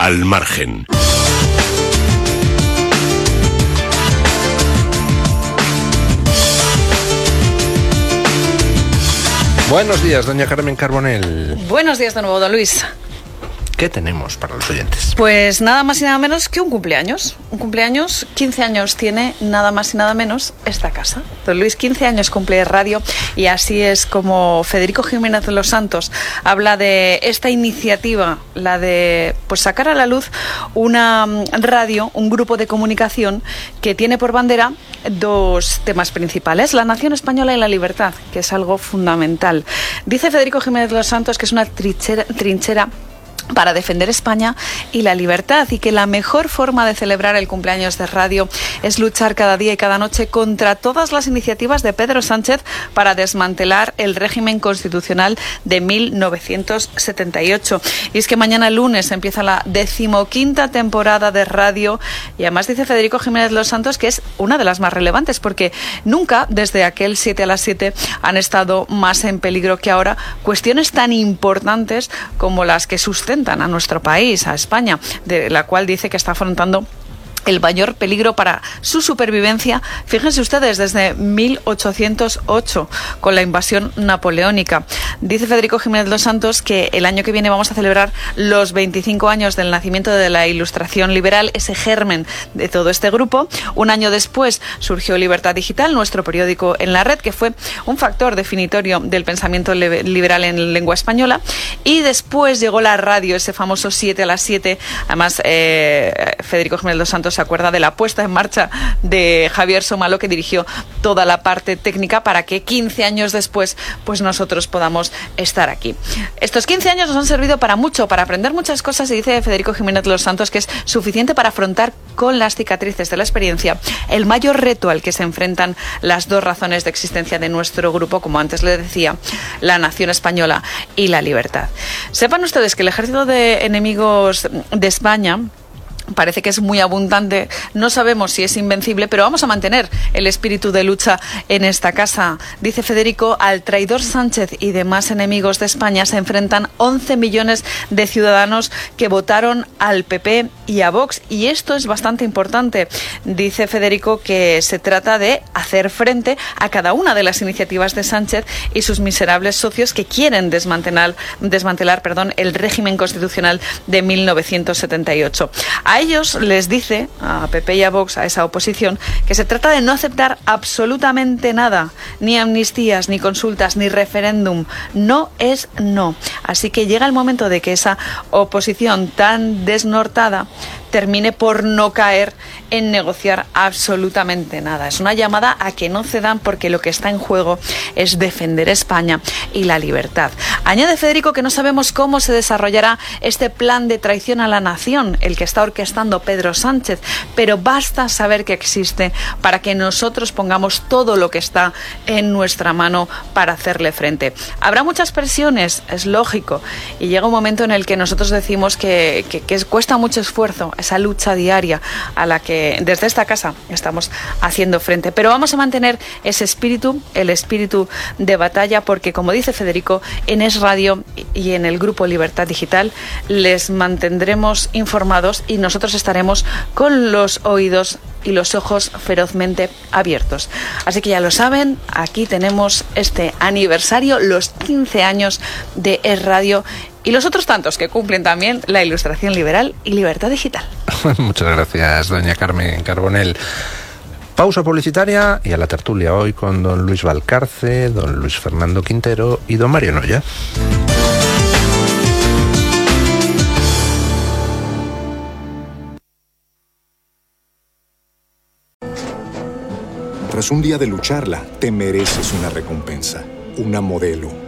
Al margen. Buenos días, doña Carmen Carbonell. Buenos días de nuevo, don Luis. ¿Qué tenemos para los oyentes? Pues nada más y nada menos que un cumpleaños. Un cumpleaños, 15 años tiene nada más y nada menos esta casa. Don Luis, 15 años cumple radio y así es como Federico Jiménez de los Santos habla de esta iniciativa, la de pues sacar a la luz una mm, radio, un grupo de comunicación que tiene por bandera dos temas principales, la nación española y la libertad, que es algo fundamental. Dice Federico Jiménez de los Santos que es una trinchera, trinchera para defender España y la libertad y que la mejor forma de celebrar el cumpleaños de radio es luchar cada día y cada noche contra todas las iniciativas de Pedro Sánchez para desmantelar el régimen constitucional de 1978. Y es que mañana lunes empieza la decimoquinta temporada de radio y además dice Federico Jiménez Los Santos que es una de las más relevantes porque nunca desde aquel 7 a las 7 han estado más en peligro que ahora cuestiones tan importantes como las que sustentan a nuestro país, a España, de la cual dice que está afrontando el mayor peligro para su supervivencia, fíjense ustedes, desde 1808, con la invasión napoleónica. Dice Federico Jiménez Los Santos que el año que viene vamos a celebrar los 25 años del nacimiento de la Ilustración Liberal, ese germen de todo este grupo. Un año después surgió Libertad Digital, nuestro periódico en la red, que fue un factor definitorio del pensamiento liberal en lengua española. Y después llegó la radio, ese famoso 7 a las 7. Además, eh, Federico Jiménez Los Santos se acuerda de la puesta en marcha de Javier Somalo, que dirigió toda la parte técnica para que 15 años después pues nosotros podamos estar aquí. Estos 15 años nos han servido para mucho, para aprender muchas cosas y dice Federico Jiménez los Santos que es suficiente para afrontar con las cicatrices de la experiencia el mayor reto al que se enfrentan las dos razones de existencia de nuestro grupo, como antes le decía, la nación española y la libertad. Sepan ustedes que el ejército de enemigos de España parece que es muy abundante. No sabemos si es invencible, pero vamos a mantener el espíritu de lucha en esta casa. Dice Federico, al traidor Sánchez y demás enemigos de España se enfrentan 11 millones de ciudadanos que votaron al PP y a Vox. Y esto es bastante importante. Dice Federico que se trata de hacer frente a cada una de las iniciativas de Sánchez y sus miserables socios que quieren desmantelar, desmantelar perdón, el régimen constitucional de 1978. A ellos les dice, a PP y a Vox, a esa oposición, que se trata de no aceptar absolutamente nada, ni amnistías, ni consultas, ni referéndum. No es no. Así que llega el momento de que esa oposición tan desnortada termine por no caer en negociar absolutamente nada. Es una llamada a que no cedan porque lo que está en juego es defender España y la libertad. Añade Federico que no sabemos cómo se desarrollará este plan de traición a la nación, el que está orquestando Pedro Sánchez, pero basta saber que existe para que nosotros pongamos todo lo que está en nuestra mano para hacerle frente. Habrá muchas presiones, es lógico, y llega un momento en el que nosotros decimos que, que, que cuesta mucho esfuerzo esa lucha diaria a la que desde esta casa estamos haciendo frente. Pero vamos a mantener ese espíritu, el espíritu de batalla, porque como dice Federico, en Es Radio y en el grupo Libertad Digital les mantendremos informados y nosotros estaremos con los oídos y los ojos ferozmente abiertos. Así que ya lo saben, aquí tenemos este aniversario, los 15 años de Es Radio y los otros tantos que cumplen también la ilustración liberal y libertad digital. Muchas gracias, doña Carmen Carbonell. Pausa publicitaria y a la tertulia hoy con don Luis Valcarce, don Luis Fernando Quintero y don Mario Noya. Tras un día de lucharla, te mereces una recompensa, una modelo